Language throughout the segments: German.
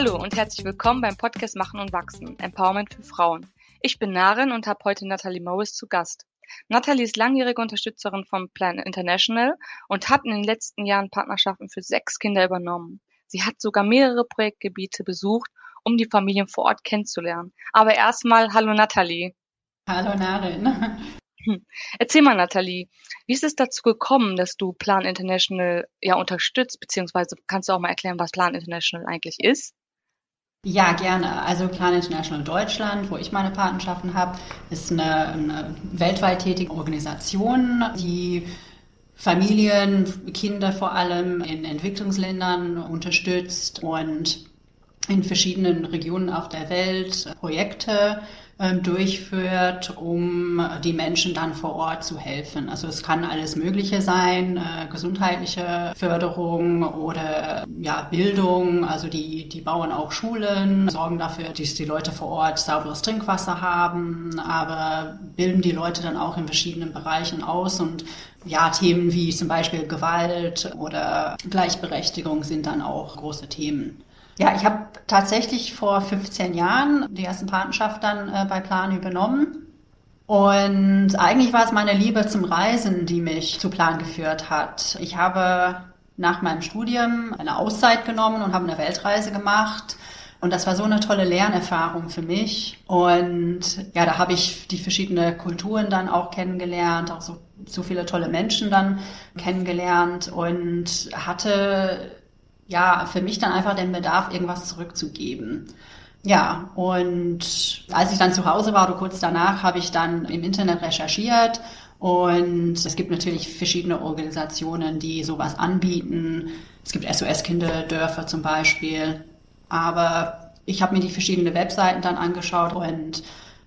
Hallo und herzlich willkommen beim Podcast Machen und Wachsen, Empowerment für Frauen. Ich bin Narin und habe heute Natalie Morris zu Gast. Natalie ist langjährige Unterstützerin vom Plan International und hat in den letzten Jahren Partnerschaften für sechs Kinder übernommen. Sie hat sogar mehrere Projektgebiete besucht, um die Familien vor Ort kennenzulernen. Aber erstmal, hallo Natalie. Hallo Narin. Hm. Erzähl mal, Nathalie, wie ist es dazu gekommen, dass du Plan International ja unterstützt, beziehungsweise kannst du auch mal erklären, was Plan International eigentlich ist? Ja, gerne. Also Plan International Deutschland, wo ich meine Patenschaften habe, ist eine, eine weltweit tätige Organisation, die Familien, Kinder vor allem in Entwicklungsländern unterstützt und in verschiedenen Regionen auf der Welt Projekte ähm, durchführt, um die Menschen dann vor Ort zu helfen. Also es kann alles Mögliche sein, äh, gesundheitliche Förderung oder ja, Bildung. Also die, die bauen auch Schulen, sorgen dafür, dass die Leute vor Ort sauberes Trinkwasser haben, aber bilden die Leute dann auch in verschiedenen Bereichen aus und ja, Themen wie zum Beispiel Gewalt oder Gleichberechtigung sind dann auch große Themen. Ja, ich habe tatsächlich vor 15 Jahren die ersten Patenschaft dann äh, bei Plan übernommen. Und eigentlich war es meine Liebe zum Reisen, die mich zu Plan geführt hat. Ich habe nach meinem Studium eine Auszeit genommen und habe eine Weltreise gemacht. Und das war so eine tolle Lernerfahrung für mich. Und ja, da habe ich die verschiedenen Kulturen dann auch kennengelernt, auch so, so viele tolle Menschen dann kennengelernt und hatte ja, für mich dann einfach den Bedarf, irgendwas zurückzugeben. Ja, und als ich dann zu Hause war oder kurz danach, habe ich dann im Internet recherchiert und es gibt natürlich verschiedene Organisationen, die sowas anbieten. Es gibt SOS-Kinderdörfer zum Beispiel. Aber ich habe mir die verschiedenen Webseiten dann angeschaut und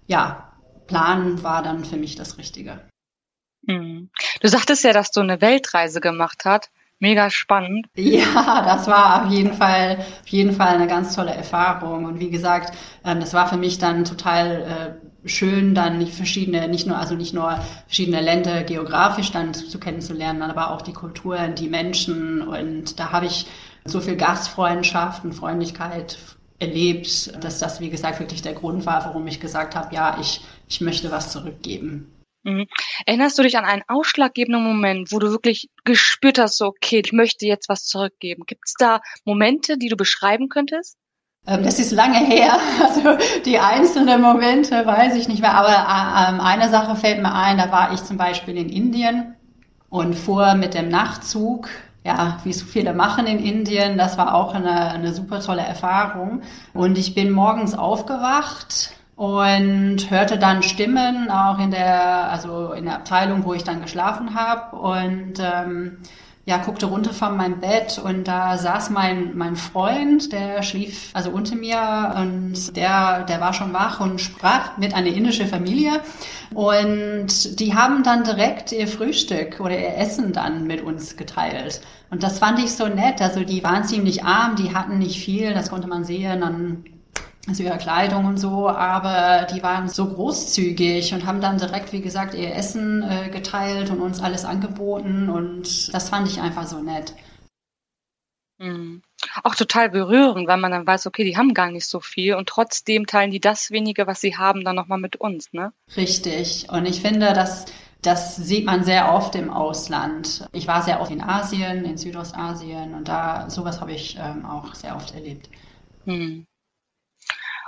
ja, Plan war dann für mich das Richtige. Hm. Du sagtest ja, dass du eine Weltreise gemacht hast mega spannend. Ja, das war auf jeden Fall, auf jeden Fall eine ganz tolle Erfahrung. Und wie gesagt, ähm, das war für mich dann total äh, schön, dann verschiedene, nicht nur, also nicht nur verschiedene Länder geografisch dann zu kennenzulernen, aber auch die Kulturen, die Menschen. Und da habe ich so viel Gastfreundschaft und Freundlichkeit erlebt, dass das, wie gesagt, wirklich der Grund war, warum ich gesagt habe, ja, ich, ich möchte was zurückgeben. Mhm. Erinnerst du dich an einen ausschlaggebenden Moment, wo du wirklich gespürt hast, so, okay, ich möchte jetzt was zurückgeben? Gibt es da Momente, die du beschreiben könntest? Ähm, das ist lange her. Also die einzelnen Momente weiß ich nicht mehr. Aber äh, ähm, eine Sache fällt mir ein. Da war ich zum Beispiel in Indien und fuhr mit dem Nachtzug. Ja, wie so viele machen in Indien. Das war auch eine, eine super tolle Erfahrung. Und ich bin morgens aufgewacht und hörte dann Stimmen auch in der also in der Abteilung, wo ich dann geschlafen habe und ähm, ja guckte runter von meinem Bett und da saß mein mein Freund, der schlief also unter mir und der der war schon wach und sprach mit einer indischen Familie und die haben dann direkt ihr Frühstück oder ihr Essen dann mit uns geteilt und das fand ich so nett. Also die waren ziemlich arm, die hatten nicht viel, das konnte man sehen. Dann also ihre Kleidung und so, aber die waren so großzügig und haben dann direkt, wie gesagt, ihr Essen äh, geteilt und uns alles angeboten und das fand ich einfach so nett. Mhm. Auch total berührend, weil man dann weiß, okay, die haben gar nicht so viel und trotzdem teilen die das wenige, was sie haben, dann nochmal mit uns, ne? Richtig. Und ich finde, dass das sieht man sehr oft im Ausland. Ich war sehr oft in Asien, in Südostasien und da sowas habe ich ähm, auch sehr oft erlebt. Hm.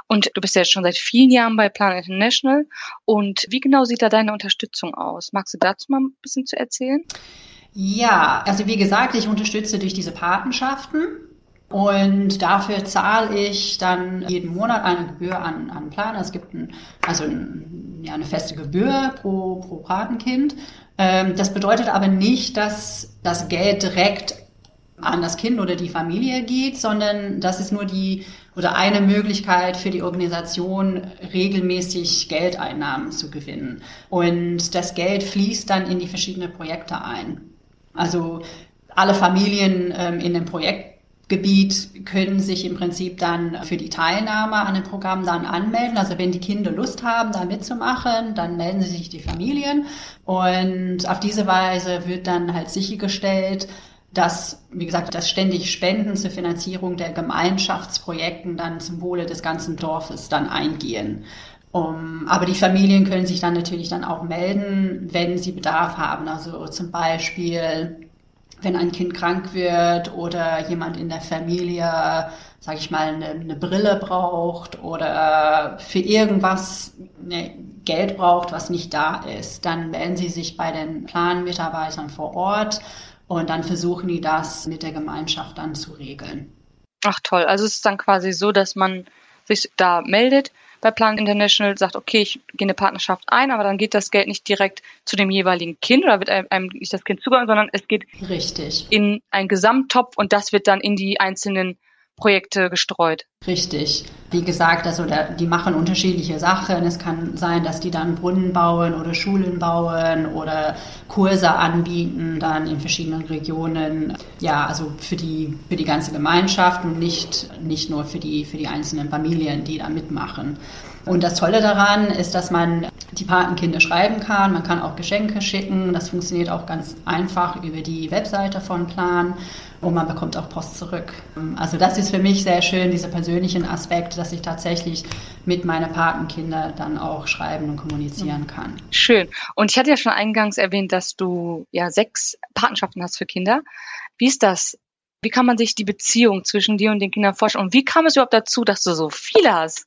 Und du bist ja schon seit vielen Jahren bei Plan International. Und wie genau sieht da deine Unterstützung aus? Magst du dazu mal ein bisschen zu erzählen? Ja, also wie gesagt, ich unterstütze durch diese Patenschaften. Und dafür zahle ich dann jeden Monat eine Gebühr an, an Plan. Es gibt ein, also ein, ja, eine feste Gebühr pro, pro Patenkind. Ähm, das bedeutet aber nicht, dass das Geld direkt an das Kind oder die Familie geht, sondern das ist nur die oder eine Möglichkeit für die Organisation, regelmäßig Geldeinnahmen zu gewinnen. Und das Geld fließt dann in die verschiedenen Projekte ein. Also alle Familien ähm, in dem Projektgebiet können sich im Prinzip dann für die Teilnahme an dem Programm dann anmelden. Also wenn die Kinder Lust haben, da mitzumachen, dann melden sich die Familien. Und auf diese Weise wird dann halt sichergestellt, dass, wie gesagt, dass ständig Spenden zur Finanzierung der Gemeinschaftsprojekten dann zum Wohle des ganzen Dorfes dann eingehen. Um, aber die Familien können sich dann natürlich dann auch melden, wenn sie Bedarf haben. Also zum Beispiel, wenn ein Kind krank wird oder jemand in der Familie, sage ich mal, eine, eine, Brille braucht oder für irgendwas ne, Geld braucht, was nicht da ist, dann melden sie sich bei den Planmitarbeitern vor Ort und dann versuchen die das mit der Gemeinschaft dann zu regeln. Ach toll, also es ist dann quasi so, dass man sich da meldet bei Plan International, sagt, okay, ich gehe eine Partnerschaft ein, aber dann geht das Geld nicht direkt zu dem jeweiligen Kind oder wird einem nicht das Kind zugeordnet, sondern es geht Richtig. in einen Gesamttopf und das wird dann in die einzelnen Projekte gestreut. Richtig. Wie gesagt, also die machen unterschiedliche Sachen. Es kann sein, dass die dann Brunnen bauen oder Schulen bauen oder Kurse anbieten, dann in verschiedenen Regionen. Ja, also für die, für die ganze Gemeinschaft und nicht, nicht nur für die, für die einzelnen Familien, die da mitmachen. Und das Tolle daran ist, dass man die Patenkinder schreiben kann. Man kann auch Geschenke schicken. Das funktioniert auch ganz einfach über die Webseite von Plan und man bekommt auch Post zurück. Also das ist für mich sehr schön, dieser persönlichen Aspekt, dass ich tatsächlich mit meinen Patenkinder dann auch schreiben und kommunizieren kann. Schön. Und ich hatte ja schon eingangs erwähnt, dass du ja sechs Patenschaften hast für Kinder. Wie ist das? Wie kann man sich die Beziehung zwischen dir und den Kindern vorstellen? Und wie kam es überhaupt dazu, dass du so viele hast?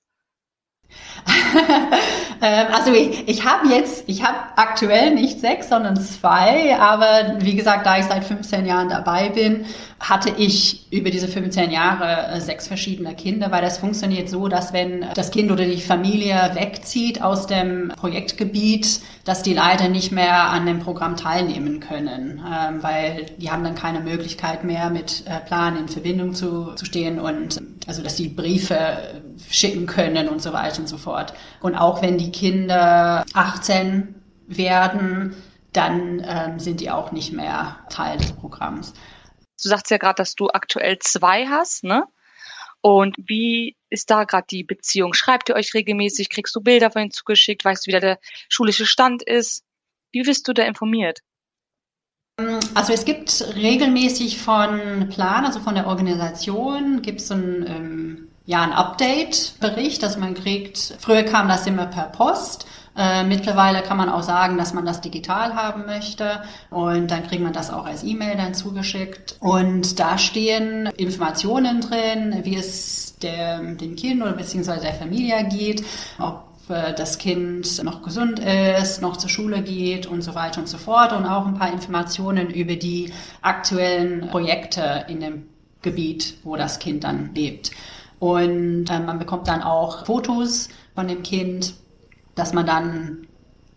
Ähm, also ich, ich habe jetzt, ich habe aktuell nicht sechs, sondern zwei, aber wie gesagt, da ich seit 15 Jahren dabei bin, hatte ich über diese 15 Jahre äh, sechs verschiedene Kinder, weil das funktioniert so, dass wenn das Kind oder die Familie wegzieht aus dem Projektgebiet, dass die leider nicht mehr an dem Programm teilnehmen können, ähm, weil die haben dann keine Möglichkeit mehr mit äh, Plan in Verbindung zu, zu stehen und also dass die Briefe schicken können und so weiter und so fort. Und auch wenn die Kinder 18 werden, dann ähm, sind die auch nicht mehr Teil des Programms. Du sagst ja gerade, dass du aktuell zwei hast, ne? Und wie ist da gerade die Beziehung? Schreibt ihr euch regelmäßig? Kriegst du Bilder von ihnen zugeschickt? Weißt du, wie der schulische Stand ist? Wie wirst du da informiert? Also es gibt regelmäßig von Plan, also von der Organisation, gibt es so ein, ähm, ja, ein Update-Bericht, dass man kriegt. Früher kam das immer per Post. Äh, mittlerweile kann man auch sagen, dass man das digital haben möchte und dann kriegt man das auch als E-Mail dann zugeschickt. Und da stehen Informationen drin, wie es der, dem Kind oder beziehungsweise der Familie geht, ob äh, das Kind noch gesund ist, noch zur Schule geht und so weiter und so fort und auch ein paar Informationen über die aktuellen Projekte in dem Gebiet, wo das Kind dann lebt. Und äh, man bekommt dann auch Fotos von dem Kind dass man dann,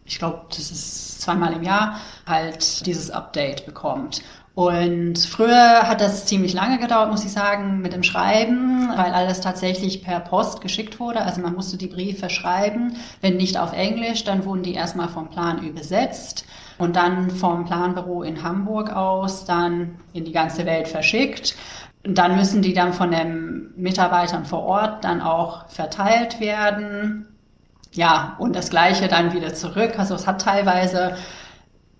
ich glaube, das ist zweimal im Jahr, halt dieses Update bekommt. Und früher hat das ziemlich lange gedauert, muss ich sagen, mit dem Schreiben, weil alles tatsächlich per Post geschickt wurde. Also man musste die Briefe schreiben. Wenn nicht auf Englisch, dann wurden die erstmal vom Plan übersetzt und dann vom Planbüro in Hamburg aus dann in die ganze Welt verschickt. Dann müssen die dann von den Mitarbeitern vor Ort dann auch verteilt werden ja, und das Gleiche dann wieder zurück. Also es hat teilweise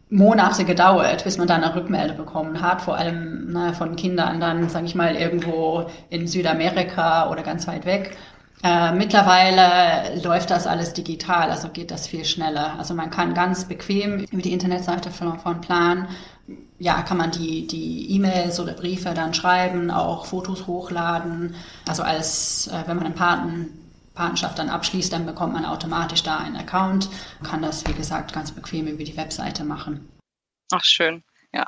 Monate gedauert, bis man dann eine Rückmeldung bekommen hat, vor allem ne, von Kindern dann, sage ich mal, irgendwo in Südamerika oder ganz weit weg. Äh, mittlerweile läuft das alles digital, also geht das viel schneller. Also man kann ganz bequem über die Internetseite von, von Plan, ja, kann man die, die E-Mails oder Briefe dann schreiben, auch Fotos hochladen. Also als, äh, wenn man einen Paten Partnerschaft dann abschließt, dann bekommt man automatisch da einen Account, kann das, wie gesagt, ganz bequem über die Webseite machen. Ach, schön. Ja.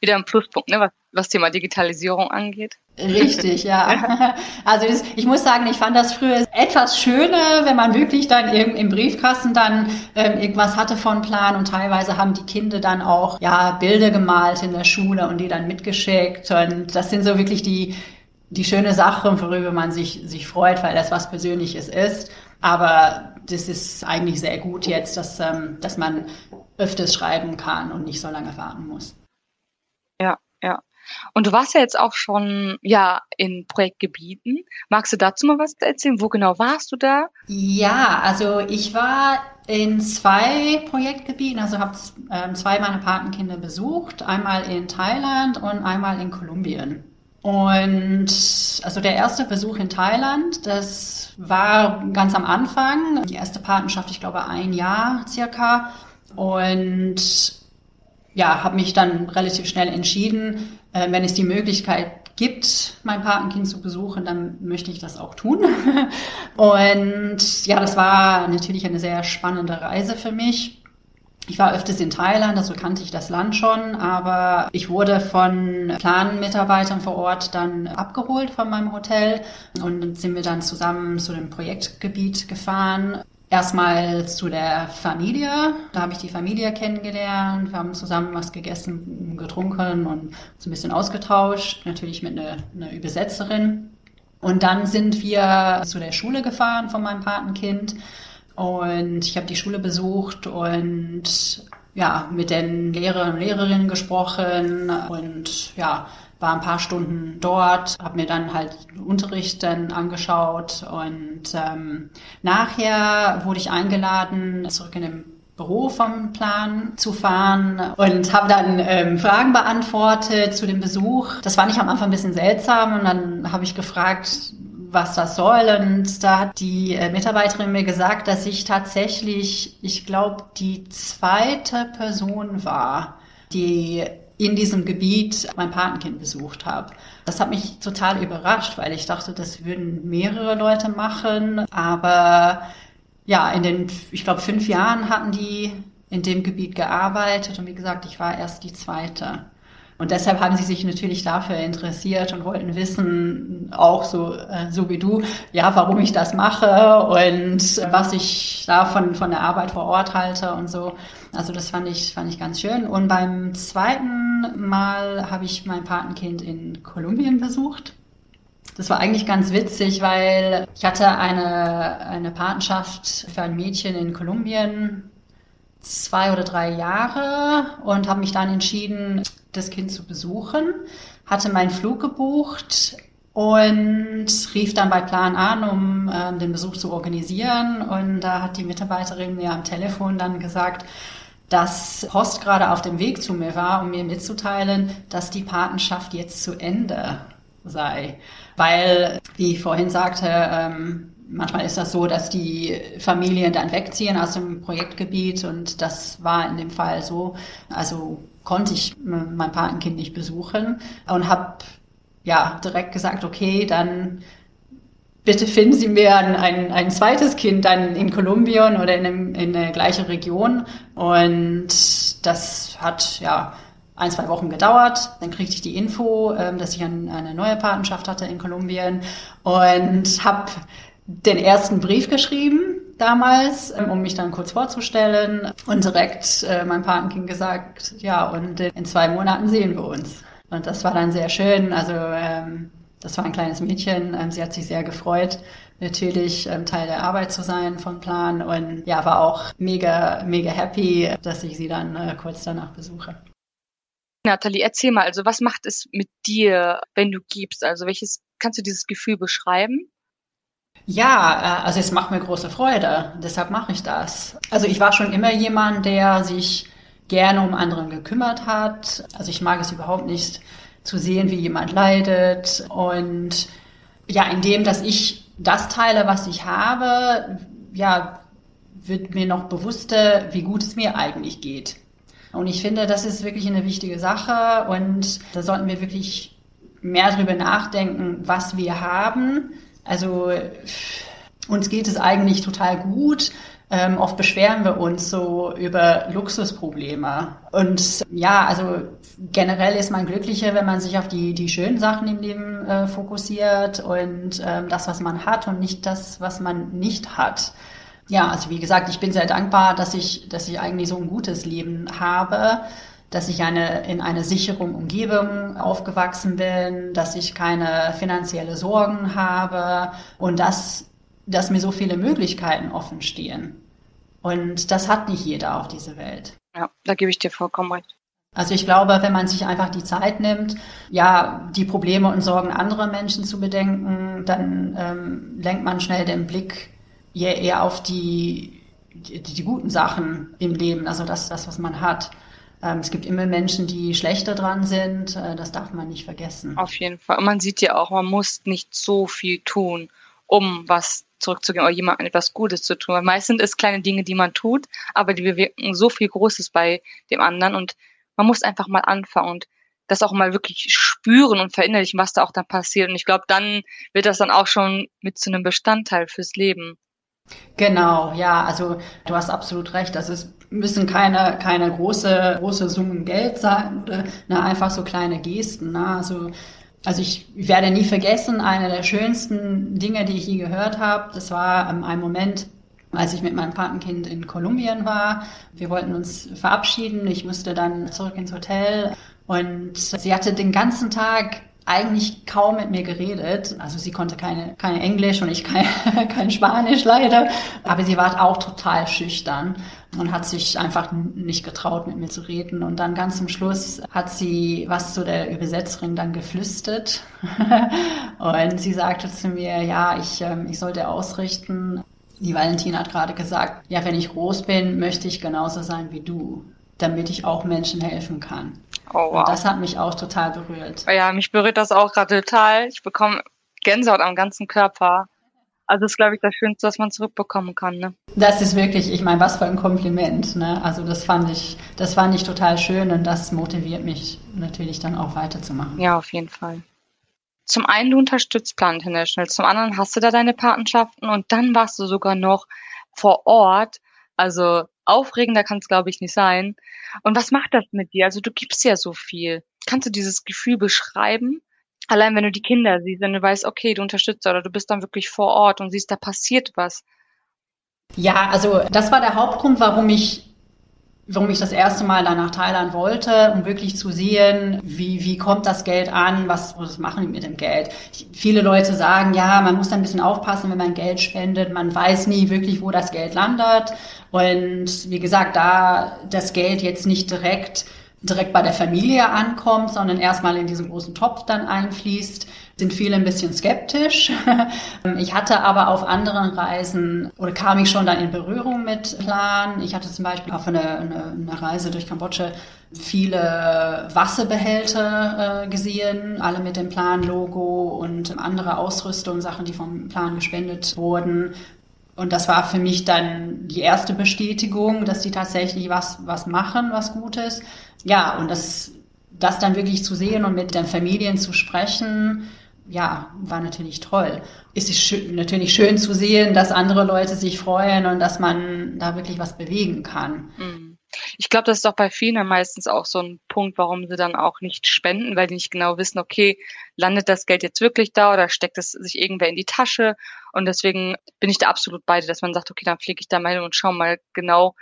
Wieder ein Pluspunkt, ne, was, was Thema Digitalisierung angeht. Richtig, ja. Also das, ich muss sagen, ich fand das früher etwas schöner, wenn man wirklich dann im Briefkasten dann ähm, irgendwas hatte von Plan und teilweise haben die Kinder dann auch ja Bilder gemalt in der Schule und die dann mitgeschickt und das sind so wirklich die die schöne Sache, worüber man sich, sich freut, weil das was Persönliches ist. Aber das ist eigentlich sehr gut jetzt, dass, ähm, dass man öfters schreiben kann und nicht so lange warten muss. Ja. Und du warst ja jetzt auch schon ja in Projektgebieten. Magst du dazu mal was erzählen? Wo genau warst du da? Ja, also ich war in zwei Projektgebieten, also habe ähm, zwei meiner Patenkinder besucht, einmal in Thailand und einmal in Kolumbien. Und also der erste Besuch in Thailand, das war ganz am Anfang, die erste Patenschaft, ich glaube ein Jahr circa. Und ja, habe mich dann relativ schnell entschieden, äh, wenn es die Möglichkeit gibt, mein Patenkind zu besuchen, dann möchte ich das auch tun. Und ja, das war natürlich eine sehr spannende Reise für mich. Ich war öfters in Thailand, also kannte ich das Land schon, aber ich wurde von Planmitarbeitern vor Ort dann abgeholt von meinem Hotel und sind wir dann zusammen zu dem Projektgebiet gefahren. Erstmal zu der Familie, da habe ich die Familie kennengelernt, wir haben zusammen was gegessen, getrunken und uns ein bisschen ausgetauscht, natürlich mit einer, einer Übersetzerin. Und dann sind wir zu der Schule gefahren von meinem Patenkind. Und ich habe die Schule besucht und ja, mit den Lehrern und Lehrerinnen gesprochen. Und ja, war ein paar Stunden dort, habe mir dann halt Unterricht dann angeschaut und ähm, nachher wurde ich eingeladen, zurück in den Büro vom Plan zu fahren und habe dann ähm, Fragen beantwortet zu dem Besuch. Das fand ich am Anfang ein bisschen seltsam und dann habe ich gefragt, was das soll. Und da hat die äh, Mitarbeiterin mir gesagt, dass ich tatsächlich, ich glaube, die zweite Person war, die in diesem Gebiet mein Patenkind besucht habe. Das hat mich total überrascht, weil ich dachte, das würden mehrere Leute machen. Aber ja, in den, ich glaube, fünf Jahren hatten die in dem Gebiet gearbeitet und wie gesagt, ich war erst die zweite. Und deshalb haben sie sich natürlich dafür interessiert und wollten wissen, auch so, äh, so wie du, ja, warum ich das mache und was ich da von, von der Arbeit vor Ort halte und so. Also das fand ich, fand ich ganz schön. Und beim zweiten Mal habe ich mein Patenkind in Kolumbien besucht. Das war eigentlich ganz witzig, weil ich hatte eine, eine Patenschaft für ein Mädchen in Kolumbien zwei oder drei Jahre und habe mich dann entschieden, das Kind zu besuchen, hatte meinen Flug gebucht und rief dann bei Plan an, um äh, den Besuch zu organisieren. Und da hat die Mitarbeiterin mir am Telefon dann gesagt, dass Post gerade auf dem Weg zu mir war, um mir mitzuteilen, dass die Patenschaft jetzt zu Ende sei. Weil, wie ich vorhin sagte, ähm, manchmal ist das so, dass die Familien dann wegziehen aus dem Projektgebiet und das war in dem Fall so. Also konnte ich mein Patenkind nicht besuchen und habe ja direkt gesagt, okay, dann bitte finden Sie mir ein, ein, ein zweites Kind dann in Kolumbien oder in, einem, in der gleichen Region. Und das hat ja ein, zwei Wochen gedauert. Dann kriegte ich die Info, ähm, dass ich ein, eine neue Patenschaft hatte in Kolumbien und habe den ersten Brief geschrieben damals, ähm, um mich dann kurz vorzustellen und direkt äh, meinem Patenkind gesagt, ja, und in zwei Monaten sehen wir uns. Und das war dann sehr schön. Also ähm, das war ein kleines Mädchen. Ähm, sie hat sich sehr gefreut, natürlich ähm, Teil der Arbeit zu sein vom Plan und ja, war auch mega, mega happy, dass ich sie dann äh, kurz danach besuche. Nathalie, erzähl mal, also was macht es mit dir, wenn du gibst? Also welches, kannst du dieses Gefühl beschreiben? Ja, äh, also es macht mir große Freude, deshalb mache ich das. Also ich war schon immer jemand, der sich gerne um anderen gekümmert hat. Also ich mag es überhaupt nicht zu sehen, wie jemand leidet. Und ja, indem, dass ich das teile, was ich habe, ja, wird mir noch bewusster, wie gut es mir eigentlich geht. Und ich finde, das ist wirklich eine wichtige Sache und da sollten wir wirklich mehr darüber nachdenken, was wir haben also uns geht es eigentlich total gut. Ähm, oft beschweren wir uns so über Luxusprobleme. Und ja, also generell ist man glücklicher, wenn man sich auf die, die schönen Sachen im Leben äh, fokussiert und ähm, das, was man hat und nicht das, was man nicht hat. Ja, also wie gesagt, ich bin sehr dankbar, dass ich, dass ich eigentlich so ein gutes Leben habe dass ich eine, in einer sicheren Umgebung aufgewachsen bin, dass ich keine finanzielle Sorgen habe und dass, dass mir so viele Möglichkeiten offen stehen. Und das hat nicht jeder auf dieser Welt. Ja, da gebe ich dir vollkommen recht. Also ich glaube, wenn man sich einfach die Zeit nimmt, ja, die Probleme und Sorgen anderer Menschen zu bedenken, dann ähm, lenkt man schnell den Blick eher, auf die, die, die, guten Sachen im Leben, also das, das was man hat. Ähm, es gibt immer Menschen, die schlechter dran sind, äh, das darf man nicht vergessen. Auf jeden Fall. Und man sieht ja auch, man muss nicht so viel tun, um was zurückzugeben oder jemandem etwas Gutes zu tun. Weil meistens sind es kleine Dinge, die man tut, aber die bewirken so viel Großes bei dem anderen und man muss einfach mal anfangen und das auch mal wirklich spüren und verinnerlichen, was da auch dann passiert. Und ich glaube, dann wird das dann auch schon mit zu einem Bestandteil fürs Leben. Genau, ja, also du hast absolut recht. Also es müssen keine, keine große, große Summen Geld sein, oder, ne, einfach so kleine Gesten. Ne? Also, also ich werde nie vergessen, eine der schönsten Dinge, die ich je gehört habe, das war ähm, ein Moment, als ich mit meinem Patenkind in Kolumbien war. Wir wollten uns verabschieden. Ich musste dann zurück ins Hotel und sie hatte den ganzen Tag eigentlich kaum mit mir geredet. Also sie konnte keine, keine Englisch und ich kein, kein Spanisch leider. Aber sie war auch total schüchtern und hat sich einfach nicht getraut, mit mir zu reden. Und dann ganz zum Schluss hat sie was zu der Übersetzerin dann geflüstert. und sie sagte zu mir, ja, ich, ähm, ich sollte ausrichten, die Valentina hat gerade gesagt, ja, wenn ich groß bin, möchte ich genauso sein wie du, damit ich auch Menschen helfen kann. Oh, wow. Und das hat mich auch total berührt. Ja, mich berührt das auch gerade total. Ich bekomme Gänsehaut am ganzen Körper. Also das ist, glaube ich, das Schönste, was man zurückbekommen kann. Ne? Das ist wirklich, ich meine, was für ein Kompliment. Ne? Also das fand ich, das fand ich total schön und das motiviert mich natürlich dann auch weiterzumachen. Ja, auf jeden Fall zum einen du unterstützt Plan International, zum anderen hast du da deine Patenschaften und dann warst du sogar noch vor Ort. Also aufregender kann es, glaube ich, nicht sein. Und was macht das mit dir? Also du gibst ja so viel. Kannst du dieses Gefühl beschreiben? Allein wenn du die Kinder siehst, wenn du weißt, okay, du unterstützt oder du bist dann wirklich vor Ort und siehst, da passiert was. Ja, also das war der Hauptgrund, warum ich warum ich das erste Mal dann nach Thailand wollte, um wirklich zu sehen, wie, wie kommt das Geld an, was, was machen die mit dem Geld. Ich, viele Leute sagen, ja, man muss da ein bisschen aufpassen, wenn man Geld spendet, man weiß nie wirklich, wo das Geld landet. Und wie gesagt, da das Geld jetzt nicht direkt direkt bei der Familie ankommt, sondern erstmal in diesen großen Topf dann einfließt, sind viele ein bisschen skeptisch. Ich hatte aber auf anderen Reisen oder kam ich schon dann in Berührung mit Plan. Ich hatte zum Beispiel auf einer eine, eine Reise durch Kambodscha viele Wasserbehälter äh, gesehen, alle mit dem Plan-Logo und andere Ausrüstung, Sachen, die vom Plan gespendet wurden. Und das war für mich dann die erste Bestätigung, dass die tatsächlich was, was machen, was Gutes. Ja, und das, das dann wirklich zu sehen und mit den Familien zu sprechen, ja, war natürlich toll. Es ist schön, natürlich schön zu sehen, dass andere Leute sich freuen und dass man da wirklich was bewegen kann. Mhm. Ich glaube, das ist doch bei vielen meistens auch so ein Punkt, warum sie dann auch nicht spenden, weil die nicht genau wissen, okay, landet das Geld jetzt wirklich da oder steckt es sich irgendwer in die Tasche? Und deswegen bin ich da absolut bei dir, dass man sagt, okay, dann fliege ich da mal hin und schau mal genau,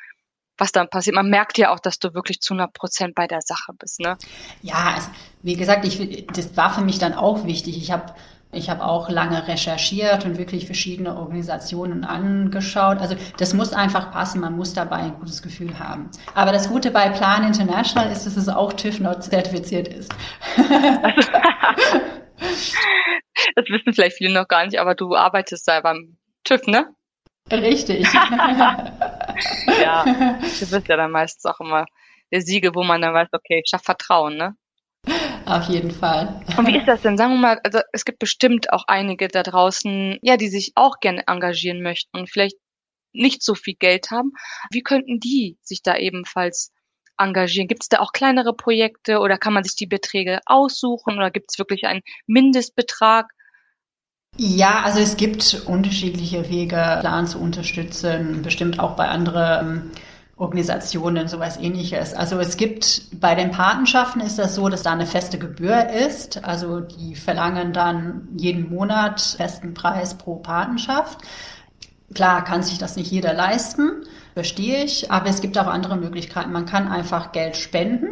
was dann passiert. Man merkt ja auch, dass du wirklich zu 100 Prozent bei der Sache bist, ne? Ja, also, wie gesagt, ich, das war für mich dann auch wichtig. Ich habe ich habe auch lange recherchiert und wirklich verschiedene Organisationen angeschaut. Also das muss einfach passen, man muss dabei ein gutes Gefühl haben. Aber das Gute bei Plan International ist, dass es auch TÜV-Not zertifiziert ist. das wissen vielleicht viele noch gar nicht, aber du arbeitest da beim TÜV, ne? Richtig. ja, das ist ja dann meistens auch immer der Siegel, wo man dann weiß, okay, ich habe Vertrauen, ne? Auf jeden Fall. Und wie ist das denn? Sagen wir mal, also es gibt bestimmt auch einige da draußen, ja, die sich auch gerne engagieren möchten und vielleicht nicht so viel Geld haben. Wie könnten die sich da ebenfalls engagieren? Gibt es da auch kleinere Projekte oder kann man sich die Beträge aussuchen oder gibt es wirklich einen Mindestbetrag? Ja, also es gibt unterschiedliche Wege, Plan zu unterstützen, bestimmt auch bei anderen Organisationen, sowas ähnliches. Also es gibt bei den Patenschaften ist das so, dass da eine feste Gebühr ist. Also die verlangen dann jeden Monat festen Preis pro Patenschaft. Klar kann sich das nicht jeder leisten, verstehe ich, aber es gibt auch andere Möglichkeiten. Man kann einfach Geld spenden.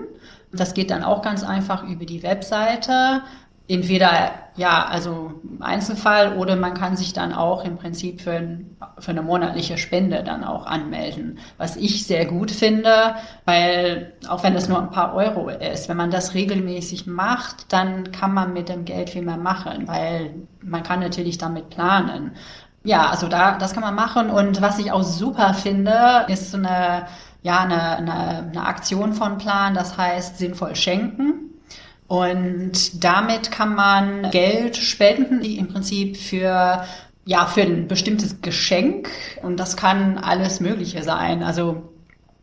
Das geht dann auch ganz einfach über die Webseite entweder ja, also Einzelfall oder man kann sich dann auch im Prinzip für, ein, für eine monatliche Spende dann auch anmelden. Was ich sehr gut finde, weil auch wenn es nur ein paar Euro ist, wenn man das regelmäßig macht, dann kann man mit dem Geld viel mehr machen, weil man kann natürlich damit planen. Ja, also da, das kann man machen. Und was ich auch super finde, ist eine, ja, eine, eine, eine Aktion von Plan, das heißt sinnvoll schenken. Und damit kann man Geld spenden, die im Prinzip für ja, für ein bestimmtes Geschenk und das kann alles Mögliche sein. Also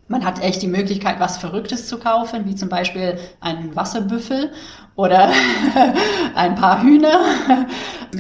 man hat echt die Möglichkeit, was Verrücktes zu kaufen, wie zum Beispiel einen Wasserbüffel oder ein paar Hühner.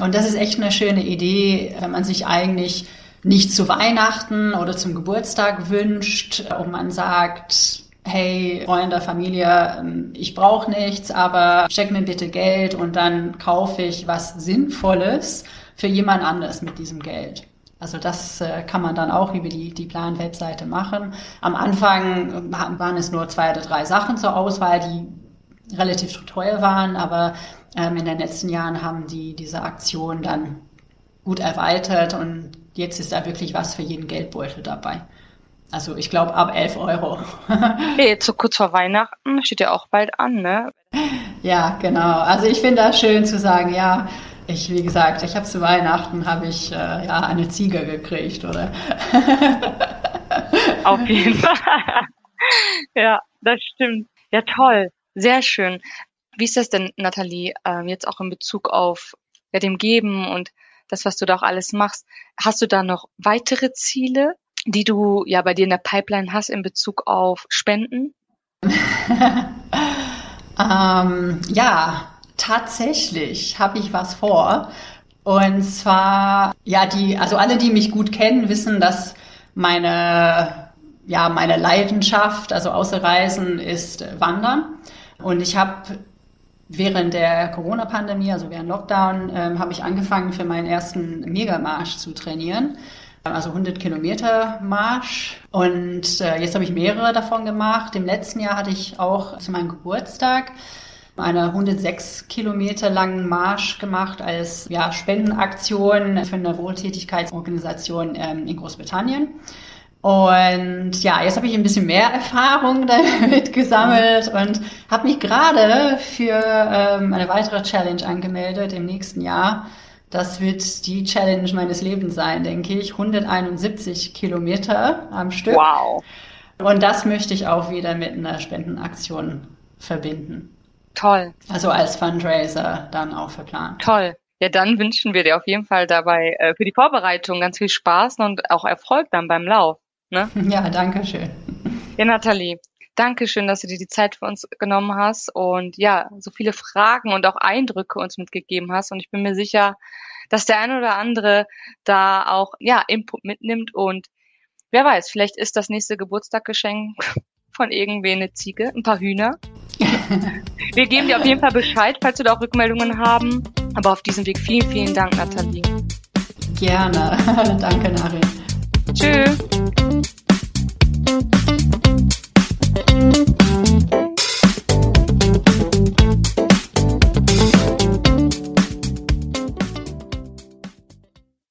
Und das ist echt eine schöne Idee, wenn man sich eigentlich nicht zu Weihnachten oder zum Geburtstag wünscht und man sagt, hey, Freunde, Familie, ähm, ich brauche nichts, aber check mir bitte Geld und dann kaufe ich was Sinnvolles für jemand anderes mit diesem Geld. Also das äh, kann man dann auch über die, die Plan-Webseite machen. Am Anfang äh, waren es nur zwei oder drei Sachen zur Auswahl, die relativ teuer waren, aber ähm, in den letzten Jahren haben die diese Aktion dann gut erweitert und jetzt ist da wirklich was für jeden Geldbeutel dabei. Also ich glaube ab 11 Euro. okay, jetzt so kurz vor Weihnachten steht ja auch bald an, ne? Ja, genau. Also ich finde das schön zu sagen, ja, ich, wie gesagt, ich habe zu Weihnachten habe ich äh, ja eine Ziege gekriegt, oder? Auf jeden Fall. ja, das stimmt. Ja, toll. Sehr schön. Wie ist das denn, Nathalie, äh, jetzt auch in Bezug auf ja, dem Geben und das, was du da auch alles machst? Hast du da noch weitere Ziele? Die du ja bei dir in der Pipeline hast in Bezug auf Spenden? ähm, ja, tatsächlich habe ich was vor. Und zwar, ja, die, also alle, die mich gut kennen, wissen, dass meine, ja, meine Leidenschaft, also außer Reisen, ist Wandern. Und ich habe während der Corona-Pandemie, also während Lockdown, ähm, habe ich angefangen, für meinen ersten Megamarsch zu trainieren also 100 Kilometer Marsch. Und äh, jetzt habe ich mehrere davon gemacht. Im letzten Jahr hatte ich auch zu meinem Geburtstag eine 106 Kilometer langen Marsch gemacht als ja, Spendenaktion für eine Wohltätigkeitsorganisation ähm, in Großbritannien. Und ja, jetzt habe ich ein bisschen mehr Erfahrung damit gesammelt und habe mich gerade für ähm, eine weitere Challenge angemeldet im nächsten Jahr. Das wird die Challenge meines Lebens sein, denke ich. 171 Kilometer am Stück. Wow. Und das möchte ich auch wieder mit einer Spendenaktion verbinden. Toll. Also als Fundraiser dann auch verplant. Toll. Ja, dann wünschen wir dir auf jeden Fall dabei äh, für die Vorbereitung ganz viel Spaß und auch Erfolg dann beim Lauf. Ne? Ja, danke schön. Ja, Nathalie, danke schön, dass du dir die Zeit für uns genommen hast und ja, so viele Fragen und auch Eindrücke uns mitgegeben hast. Und ich bin mir sicher, dass der eine oder andere da auch ja Input mitnimmt und wer weiß, vielleicht ist das nächste Geburtstaggeschenk von irgendwen eine Ziege, ein paar Hühner. Wir geben dir auf jeden Fall Bescheid, falls du da auch Rückmeldungen haben. Aber auf diesem Weg vielen, vielen Dank, Nathalie. Gerne. Danke, Nari. Tschüss. Thank you.